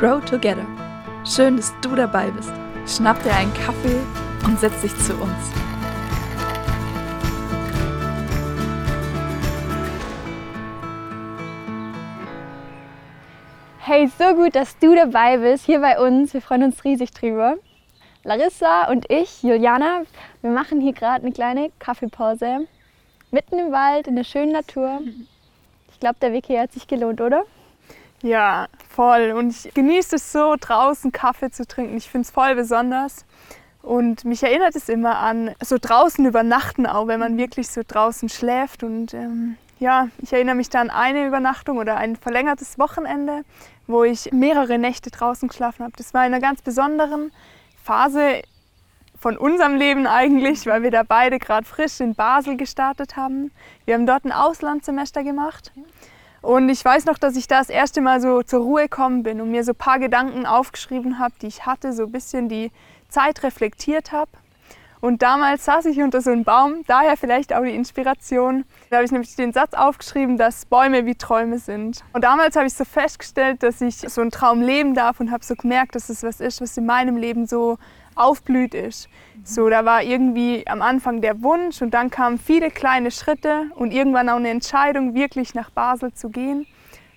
Grow Together. Schön, dass du dabei bist. Schnapp dir einen Kaffee und setz dich zu uns. Hey, so gut, dass du dabei bist hier bei uns. Wir freuen uns riesig drüber. Larissa und ich, Juliana, wir machen hier gerade eine kleine Kaffeepause. Mitten im Wald, in der schönen Natur. Ich glaube, der Weg hier hat sich gelohnt, oder? Ja, voll. Und ich genieße es so, draußen Kaffee zu trinken. Ich finde es voll besonders. Und mich erinnert es immer an so draußen übernachten auch, wenn man wirklich so draußen schläft. Und ähm, ja, ich erinnere mich da an eine Übernachtung oder ein verlängertes Wochenende, wo ich mehrere Nächte draußen geschlafen habe. Das war in einer ganz besonderen Phase von unserem Leben eigentlich, weil wir da beide gerade frisch in Basel gestartet haben. Wir haben dort ein Auslandssemester gemacht. Und ich weiß noch, dass ich da das erste Mal so zur Ruhe gekommen bin und mir so ein paar Gedanken aufgeschrieben habe, die ich hatte, so ein bisschen die Zeit reflektiert habe. Und damals saß ich unter so einem Baum, daher vielleicht auch die Inspiration. Da habe ich nämlich den Satz aufgeschrieben, dass Bäume wie Träume sind. Und damals habe ich so festgestellt, dass ich so einen Traum leben darf und habe so gemerkt, dass es was ist, was in meinem Leben so aufblüht ist. So, da war irgendwie am Anfang der Wunsch und dann kamen viele kleine Schritte und irgendwann auch eine Entscheidung, wirklich nach Basel zu gehen.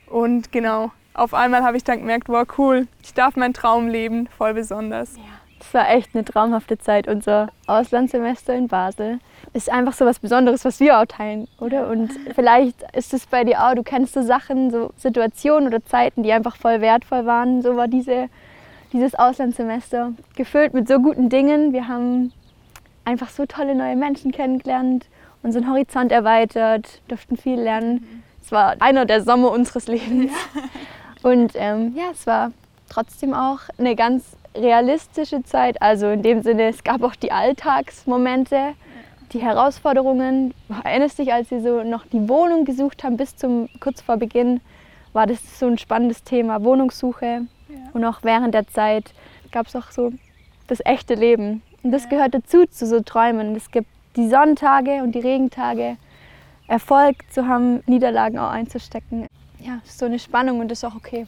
Und genau, auf einmal habe ich dann gemerkt, wow, cool, ich darf meinen Traum leben, voll besonders. Ja, das war echt eine traumhafte Zeit. Unser Auslandssemester in Basel ist einfach so was Besonderes, was wir auch teilen, oder? Und vielleicht ist es bei dir auch, du kennst so Sachen, so Situationen oder Zeiten, die einfach voll wertvoll waren. So war diese dieses Auslandssemester gefüllt mit so guten Dingen. Wir haben einfach so tolle neue Menschen kennengelernt, unseren Horizont erweitert, durften viel lernen. Es war einer der Sommer unseres Lebens. Ja. Und ähm, ja, es war trotzdem auch eine ganz realistische Zeit. Also in dem Sinne, es gab auch die Alltagsmomente, die Herausforderungen. Erinnerst dich, als wir so noch die Wohnung gesucht haben, bis zum kurz vor Beginn, war das so ein spannendes Thema, Wohnungssuche. Und auch während der Zeit gab es auch so das echte Leben. Und das gehört dazu, zu so Träumen. Es gibt die Sonntage und die Regentage, Erfolg zu haben, Niederlagen auch einzustecken. Ja, so eine Spannung und das ist auch okay.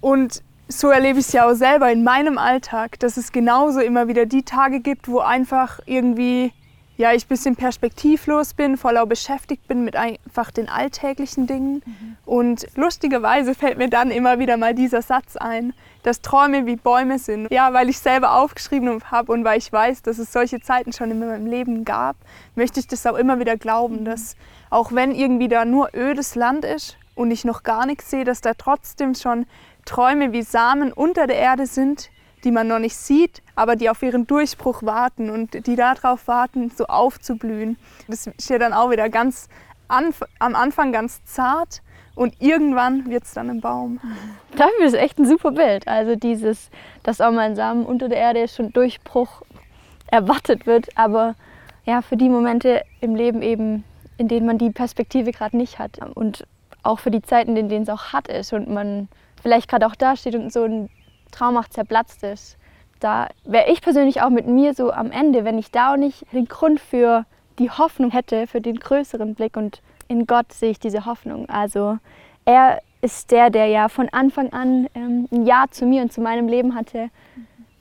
Und so erlebe ich es ja auch selber in meinem Alltag, dass es genauso immer wieder die Tage gibt, wo einfach irgendwie ja, ich ein bisschen perspektivlos bin, voller beschäftigt bin mit einfach den alltäglichen Dingen. Mhm. Und lustigerweise fällt mir dann immer wieder mal dieser Satz ein, dass Träume wie Bäume sind. Ja, weil ich selber aufgeschrieben habe und weil ich weiß, dass es solche Zeiten schon in meinem Leben gab, möchte ich das auch immer wieder glauben, mhm. dass auch wenn irgendwie da nur ödes Land ist und ich noch gar nichts sehe, dass da trotzdem schon Träume wie Samen unter der Erde sind, die man noch nicht sieht, aber die auf ihren Durchbruch warten und die darauf warten, so aufzublühen. Das ist ja dann auch wieder ganz anf am Anfang ganz zart und irgendwann wird es dann ein Baum. Dafür ist echt ein super Bild. Also dieses, dass auch mal ein Samen unter der Erde schon Durchbruch erwartet wird, aber ja, für die Momente im Leben eben, in denen man die Perspektive gerade nicht hat und auch für die Zeiten, in denen es auch hart ist und man vielleicht gerade auch da steht und so ein traumhaft zerplatzt ist. Da wäre ich persönlich auch mit mir so am Ende, wenn ich da auch nicht den Grund für die Hoffnung hätte, für den größeren Blick. Und in Gott sehe ich diese Hoffnung. Also er ist der, der ja von Anfang an ähm, ein Ja zu mir und zu meinem Leben hatte,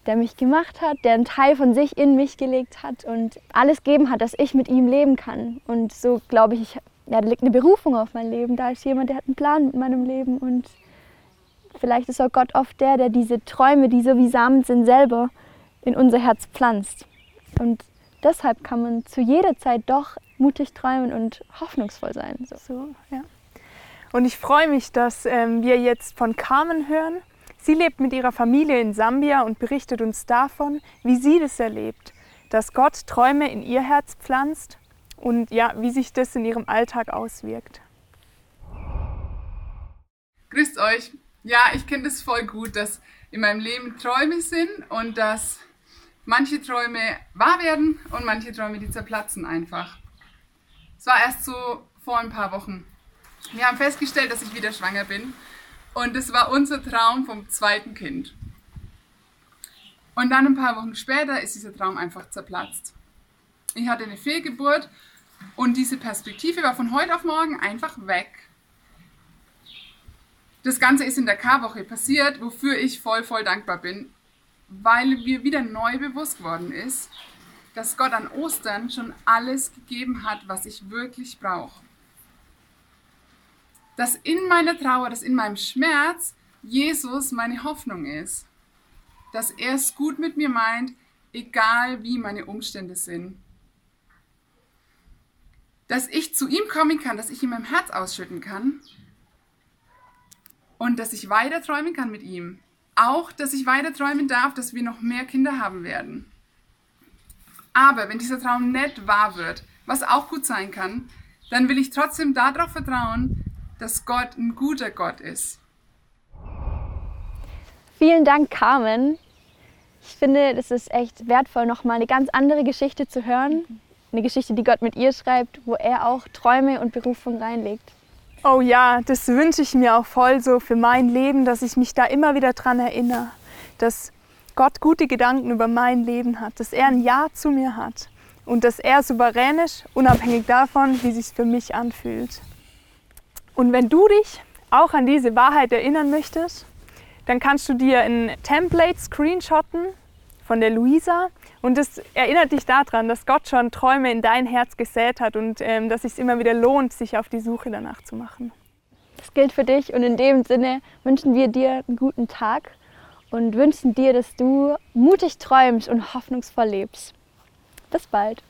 der mich gemacht hat, der einen Teil von sich in mich gelegt hat und alles geben hat, dass ich mit ihm leben kann. Und so glaube ich, ich ja, da liegt eine Berufung auf mein Leben. Da ist jemand, der hat einen Plan mit meinem Leben und Vielleicht ist auch Gott oft der, der diese Träume, die so wie Samen sind, selber in unser Herz pflanzt. Und deshalb kann man zu jeder Zeit doch mutig träumen und hoffnungsvoll sein. So, so ja. Und ich freue mich, dass ähm, wir jetzt von Carmen hören. Sie lebt mit ihrer Familie in Sambia und berichtet uns davon, wie sie das erlebt, dass Gott Träume in ihr Herz pflanzt und ja, wie sich das in ihrem Alltag auswirkt. Grüßt euch! Ja, ich kenne das voll gut, dass in meinem Leben Träume sind und dass manche Träume wahr werden und manche Träume, die zerplatzen einfach. Es war erst so vor ein paar Wochen. Wir haben festgestellt, dass ich wieder schwanger bin und das war unser Traum vom zweiten Kind. Und dann ein paar Wochen später ist dieser Traum einfach zerplatzt. Ich hatte eine Fehlgeburt und diese Perspektive war von heute auf morgen einfach weg Das Ganze ist in der Karwoche passiert, wofür ich voll, voll dankbar bin, weil mir wieder neu bewusst geworden ist, dass Gott an Ostern schon alles gegeben hat, was ich wirklich brauche. Dass in meiner Trauer, dass in meinem Schmerz Jesus meine Hoffnung ist. Dass er es gut mit mir meint, egal wie meine Umstände sind. Dass ich zu ihm kommen kann, dass ich ihm mein Herz ausschütten kann und dass ich weiter träumen kann mit ihm. Auch, dass ich weiter träumen darf, dass wir noch mehr Kinder haben werden. Aber wenn dieser Traum nicht wahr wird, was auch gut sein kann, dann will ich trotzdem darauf vertrauen, dass Gott ein guter Gott ist. Vielen Dank, Carmen. Ich finde, das ist echt wertvoll, nochmal eine ganz andere Geschichte zu hören. Eine Geschichte, die Gott mit ihr schreibt, wo er auch Träume und Berufung reinlegt. Oh ja, das wünsche ich mir auch voll so für mein Leben, dass ich mich da immer wieder dran erinnere, dass Gott gute Gedanken über mein Leben hat, dass er ein Ja zu mir hat und dass er souverän ist, unabhängig davon, wie sich für mich anfühlt. Und wenn du dich auch an diese Wahrheit erinnern möchtest, dann kannst du dir ein Template screenshotten von der Luisa und das erinnert dich daran, dass Gott schon Träume in dein Herz gesät hat und ähm, dass es sich immer wieder lohnt, sich auf die Suche danach zu machen. Das gilt für dich und in dem Sinne wünschen wir dir einen guten Tag und wünschen dir, dass du mutig träumst und hoffnungsvoll lebst. Bis bald.